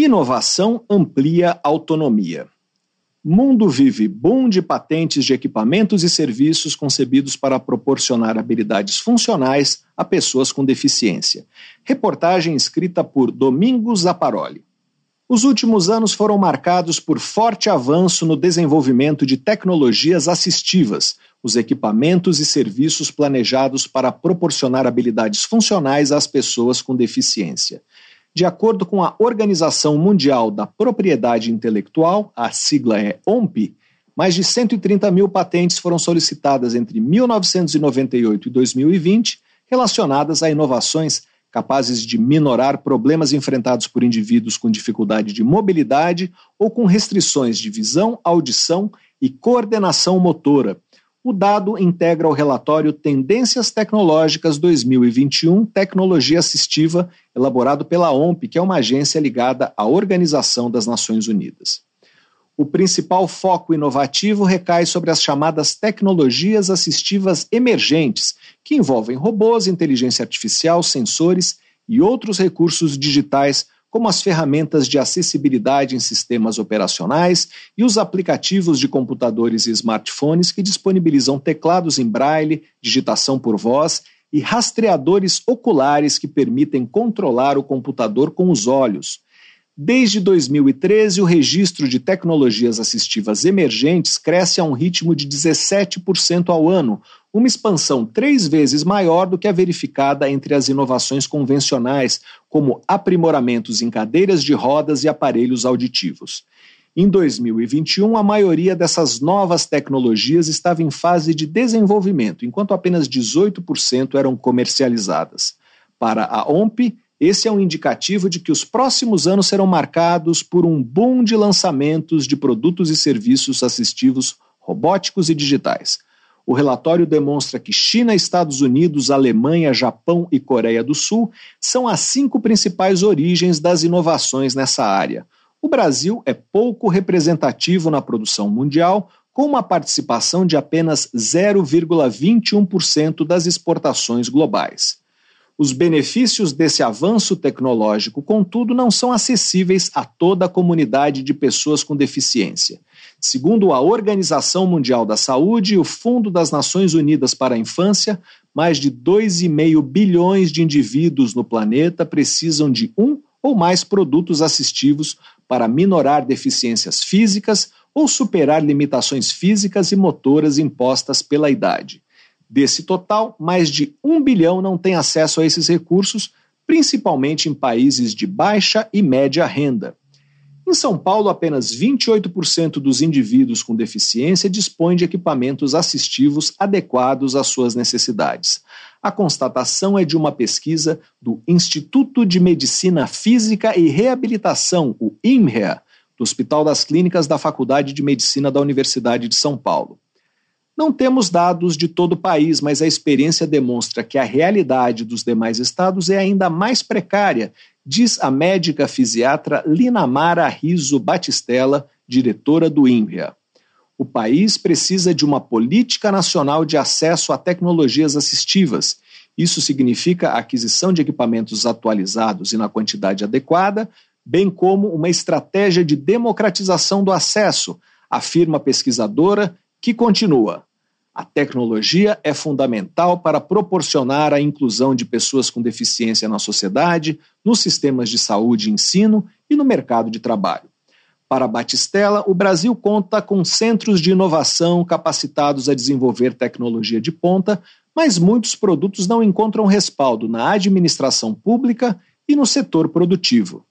Inovação amplia autonomia. Mundo vive boom de patentes de equipamentos e serviços concebidos para proporcionar habilidades funcionais a pessoas com deficiência. Reportagem escrita por Domingos Zaparoli. Os últimos anos foram marcados por forte avanço no desenvolvimento de tecnologias assistivas, os equipamentos e serviços planejados para proporcionar habilidades funcionais às pessoas com deficiência. De acordo com a Organização Mundial da Propriedade Intelectual, a sigla é OMP, mais de 130 mil patentes foram solicitadas entre 1998 e 2020 relacionadas a inovações capazes de minorar problemas enfrentados por indivíduos com dificuldade de mobilidade ou com restrições de visão, audição e coordenação motora, o dado integra o relatório Tendências Tecnológicas 2021 Tecnologia Assistiva, elaborado pela OMP, que é uma agência ligada à Organização das Nações Unidas. O principal foco inovativo recai sobre as chamadas tecnologias assistivas emergentes, que envolvem robôs, inteligência artificial, sensores e outros recursos digitais como as ferramentas de acessibilidade em sistemas operacionais e os aplicativos de computadores e smartphones que disponibilizam teclados em braille, digitação por voz e rastreadores oculares que permitem controlar o computador com os olhos. Desde 2013, o registro de tecnologias assistivas emergentes cresce a um ritmo de 17% ao ano, uma expansão três vezes maior do que a verificada entre as inovações convencionais, como aprimoramentos em cadeiras de rodas e aparelhos auditivos. Em 2021, a maioria dessas novas tecnologias estava em fase de desenvolvimento, enquanto apenas 18% eram comercializadas. Para a OMP, esse é um indicativo de que os próximos anos serão marcados por um boom de lançamentos de produtos e serviços assistivos robóticos e digitais. O relatório demonstra que China, Estados Unidos, Alemanha, Japão e Coreia do Sul são as cinco principais origens das inovações nessa área. O Brasil é pouco representativo na produção mundial, com uma participação de apenas 0,21% das exportações globais. Os benefícios desse avanço tecnológico, contudo, não são acessíveis a toda a comunidade de pessoas com deficiência. Segundo a Organização Mundial da Saúde e o Fundo das Nações Unidas para a Infância, mais de 2,5 bilhões de indivíduos no planeta precisam de um ou mais produtos assistivos para minorar deficiências físicas ou superar limitações físicas e motoras impostas pela idade. Desse total, mais de um bilhão não tem acesso a esses recursos, principalmente em países de baixa e média renda. Em São Paulo, apenas 28% dos indivíduos com deficiência dispõem de equipamentos assistivos adequados às suas necessidades. A constatação é de uma pesquisa do Instituto de Medicina Física e Reabilitação, o IMREA, do Hospital das Clínicas da Faculdade de Medicina da Universidade de São Paulo. Não temos dados de todo o país, mas a experiência demonstra que a realidade dos demais estados é ainda mais precária diz a médica fisiatra Linamara Riso Batistella, diretora do INRIA. O país precisa de uma política nacional de acesso a tecnologias assistivas. Isso significa a aquisição de equipamentos atualizados e na quantidade adequada, bem como uma estratégia de democratização do acesso, afirma a pesquisadora, que continua. A tecnologia é fundamental para proporcionar a inclusão de pessoas com deficiência na sociedade, nos sistemas de saúde e ensino e no mercado de trabalho. Para Batistella, o Brasil conta com centros de inovação capacitados a desenvolver tecnologia de ponta, mas muitos produtos não encontram respaldo na administração pública e no setor produtivo.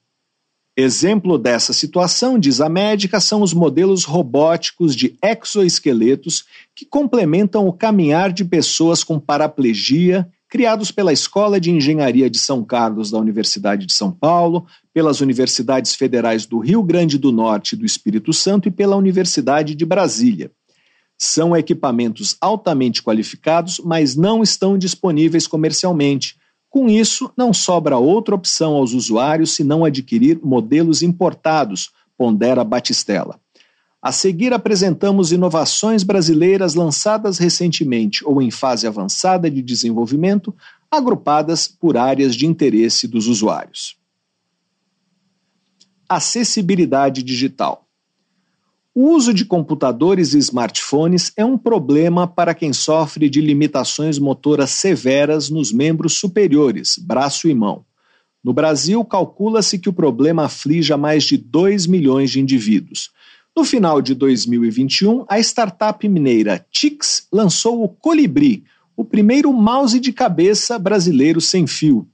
Exemplo dessa situação, diz a médica, são os modelos robóticos de exoesqueletos que complementam o caminhar de pessoas com paraplegia, criados pela Escola de Engenharia de São Carlos da Universidade de São Paulo, pelas universidades federais do Rio Grande do Norte e do Espírito Santo e pela Universidade de Brasília. São equipamentos altamente qualificados, mas não estão disponíveis comercialmente com isso, não sobra outra opção aos usuários senão adquirir modelos importados, pondera Batistella. A seguir, apresentamos inovações brasileiras lançadas recentemente ou em fase avançada de desenvolvimento, agrupadas por áreas de interesse dos usuários. Acessibilidade digital. O uso de computadores e smartphones é um problema para quem sofre de limitações motoras severas nos membros superiores, braço e mão. No Brasil, calcula-se que o problema aflige a mais de 2 milhões de indivíduos. No final de 2021, a startup mineira Tix lançou o Colibri, o primeiro mouse de cabeça brasileiro sem fio.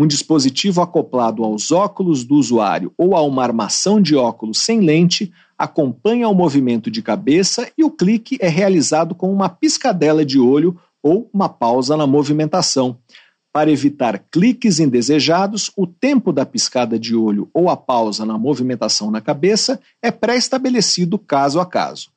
Um dispositivo acoplado aos óculos do usuário ou a uma armação de óculos sem lente acompanha o movimento de cabeça e o clique é realizado com uma piscadela de olho ou uma pausa na movimentação. Para evitar cliques indesejados, o tempo da piscada de olho ou a pausa na movimentação na cabeça é pré-estabelecido caso a caso.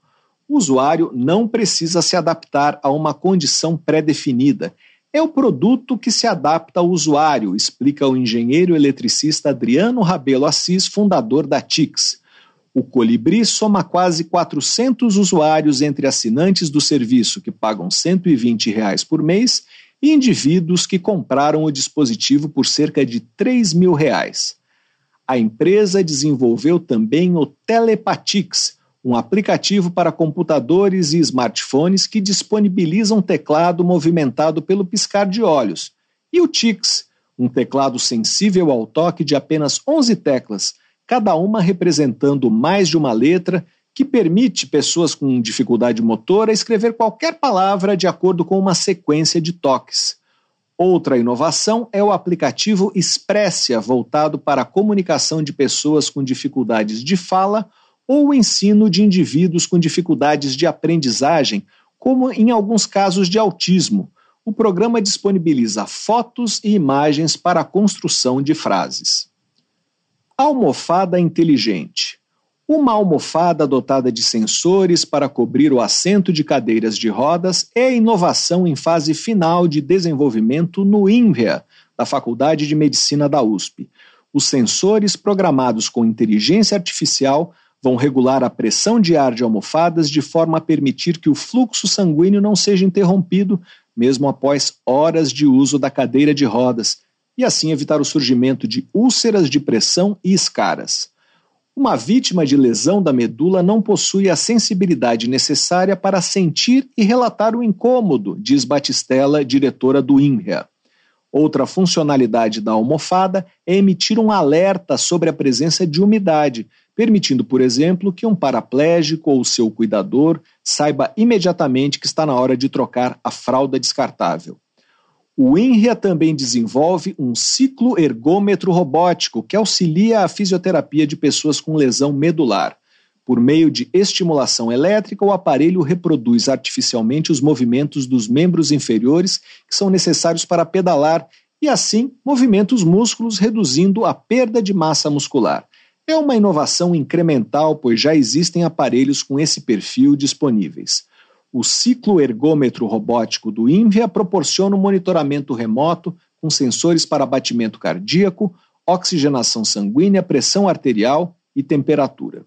O usuário não precisa se adaptar a uma condição pré-definida é o produto que se adapta ao usuário, explica o engenheiro eletricista Adriano Rabelo Assis, fundador da TIX. O Colibri soma quase 400 usuários entre assinantes do serviço que pagam 120 reais por mês e indivíduos que compraram o dispositivo por cerca de 3 mil reais. A empresa desenvolveu também o Telepatix, um aplicativo para computadores e smartphones que disponibiliza um teclado movimentado pelo piscar de olhos, e o Tix, um teclado sensível ao toque de apenas 11 teclas, cada uma representando mais de uma letra, que permite pessoas com dificuldade motora escrever qualquer palavra de acordo com uma sequência de toques. Outra inovação é o aplicativo Expressia, voltado para a comunicação de pessoas com dificuldades de fala ou o ensino de indivíduos com dificuldades de aprendizagem, como em alguns casos de autismo. O programa disponibiliza fotos e imagens para a construção de frases. Almofada inteligente. Uma almofada dotada de sensores para cobrir o assento de cadeiras de rodas é inovação em fase final de desenvolvimento no INVEA, da Faculdade de Medicina da USP. Os sensores programados com inteligência artificial vão regular a pressão de ar de almofadas de forma a permitir que o fluxo sanguíneo não seja interrompido, mesmo após horas de uso da cadeira de rodas, e assim evitar o surgimento de úlceras de pressão e escaras. Uma vítima de lesão da medula não possui a sensibilidade necessária para sentir e relatar o incômodo, diz Batistella, diretora do INREA. Outra funcionalidade da almofada é emitir um alerta sobre a presença de umidade, permitindo, por exemplo, que um paraplégico ou seu cuidador saiba imediatamente que está na hora de trocar a fralda descartável. O INRIA também desenvolve um ciclo ergômetro robótico que auxilia a fisioterapia de pessoas com lesão medular. Por meio de estimulação elétrica, o aparelho reproduz artificialmente os movimentos dos membros inferiores que são necessários para pedalar e, assim, movimenta os músculos, reduzindo a perda de massa muscular. É uma inovação incremental, pois já existem aparelhos com esse perfil disponíveis. O ciclo ergômetro robótico do INVIA proporciona um monitoramento remoto com sensores para batimento cardíaco, oxigenação sanguínea, pressão arterial e temperatura.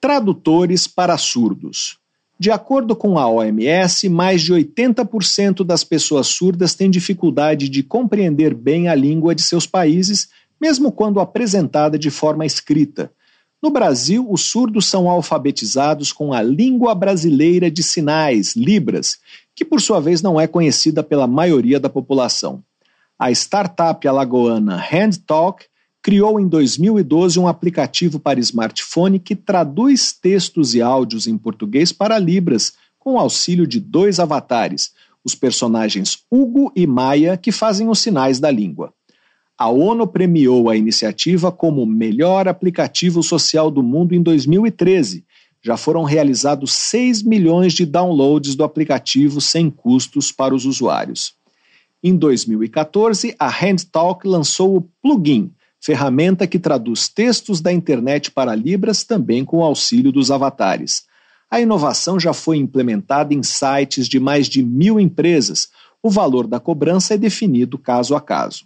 Tradutores para surdos. De acordo com a OMS, mais de 80% das pessoas surdas têm dificuldade de compreender bem a língua de seus países mesmo quando apresentada de forma escrita. No Brasil, os surdos são alfabetizados com a língua brasileira de sinais, Libras, que por sua vez não é conhecida pela maioria da população. A startup alagoana HandTalk criou em 2012 um aplicativo para smartphone que traduz textos e áudios em português para Libras, com auxílio de dois avatares, os personagens Hugo e Maia, que fazem os sinais da língua. A ONU premiou a iniciativa como melhor aplicativo social do mundo em 2013. Já foram realizados 6 milhões de downloads do aplicativo sem custos para os usuários. Em 2014, a HandTalk lançou o Plugin, ferramenta que traduz textos da internet para Libras também com o auxílio dos avatares. A inovação já foi implementada em sites de mais de mil empresas. O valor da cobrança é definido caso a caso.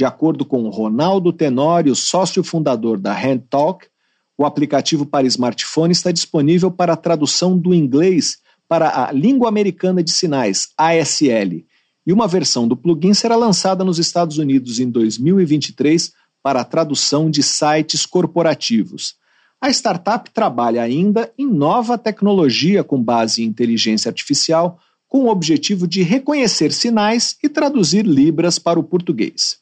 De acordo com Ronaldo Tenório, sócio fundador da HandTalk, o aplicativo para smartphone está disponível para tradução do inglês para a língua americana de sinais, ASL, e uma versão do plugin será lançada nos Estados Unidos em 2023 para a tradução de sites corporativos. A startup trabalha ainda em nova tecnologia com base em inteligência artificial, com o objetivo de reconhecer sinais e traduzir Libras para o português.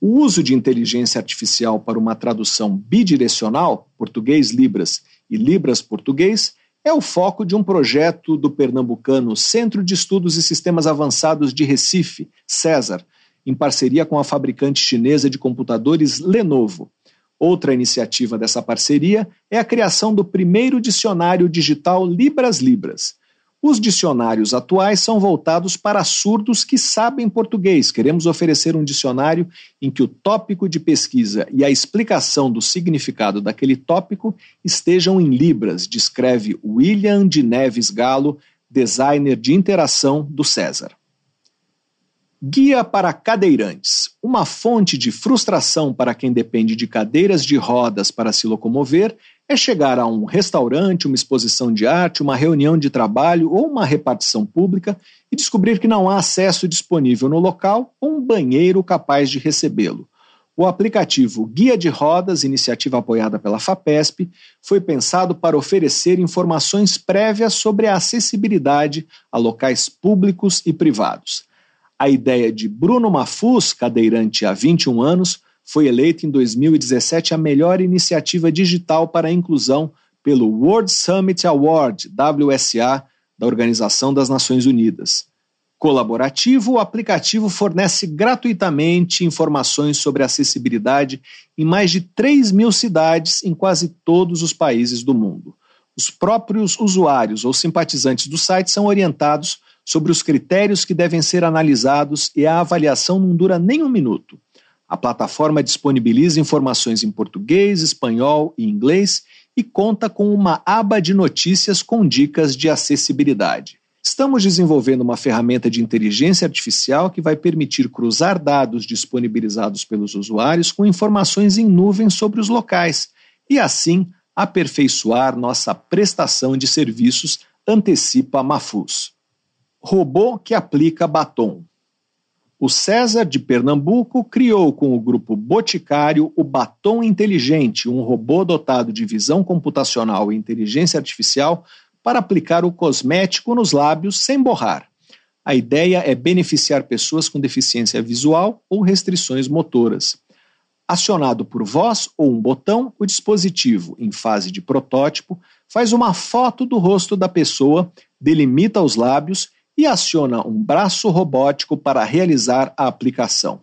O uso de inteligência artificial para uma tradução bidirecional, português-Libras e Libras-português, é o foco de um projeto do pernambucano Centro de Estudos e Sistemas Avançados de Recife, César, em parceria com a fabricante chinesa de computadores Lenovo. Outra iniciativa dessa parceria é a criação do primeiro dicionário digital Libras Libras. Os dicionários atuais são voltados para surdos que sabem português. Queremos oferecer um dicionário em que o tópico de pesquisa e a explicação do significado daquele tópico estejam em Libras, descreve William de Neves Galo, designer de interação do César. Guia para cadeirantes. Uma fonte de frustração para quem depende de cadeiras de rodas para se locomover é chegar a um restaurante, uma exposição de arte, uma reunião de trabalho ou uma repartição pública e descobrir que não há acesso disponível no local ou um banheiro capaz de recebê-lo. O aplicativo Guia de Rodas, iniciativa apoiada pela FAPESP, foi pensado para oferecer informações prévias sobre a acessibilidade a locais públicos e privados. A ideia de Bruno Mafuz, cadeirante há 21 anos, foi eleita em 2017 a melhor iniciativa digital para a inclusão pelo World Summit Award, WSA, da Organização das Nações Unidas. Colaborativo, o aplicativo fornece gratuitamente informações sobre acessibilidade em mais de 3 mil cidades em quase todos os países do mundo. Os próprios usuários ou simpatizantes do site são orientados sobre os critérios que devem ser analisados e a avaliação não dura nem um minuto. A plataforma disponibiliza informações em português, espanhol e inglês e conta com uma aba de notícias com dicas de acessibilidade. Estamos desenvolvendo uma ferramenta de inteligência artificial que vai permitir cruzar dados disponibilizados pelos usuários com informações em nuvem sobre os locais e, assim, aperfeiçoar nossa prestação de serviços, antecipa Mafus. Robô que aplica batom. O César de Pernambuco criou com o grupo Boticário o Batom Inteligente, um robô dotado de visão computacional e inteligência artificial para aplicar o cosmético nos lábios sem borrar. A ideia é beneficiar pessoas com deficiência visual ou restrições motoras. Acionado por voz ou um botão, o dispositivo, em fase de protótipo, faz uma foto do rosto da pessoa, delimita os lábios e aciona um braço robótico para realizar a aplicação.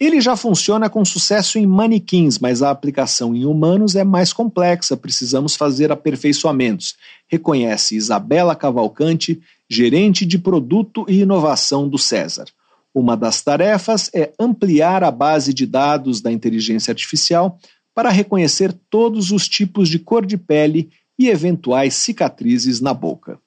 Ele já funciona com sucesso em manequins, mas a aplicação em humanos é mais complexa, precisamos fazer aperfeiçoamentos, reconhece Isabela Cavalcante, gerente de produto e inovação do César. Uma das tarefas é ampliar a base de dados da inteligência artificial para reconhecer todos os tipos de cor de pele e eventuais cicatrizes na boca.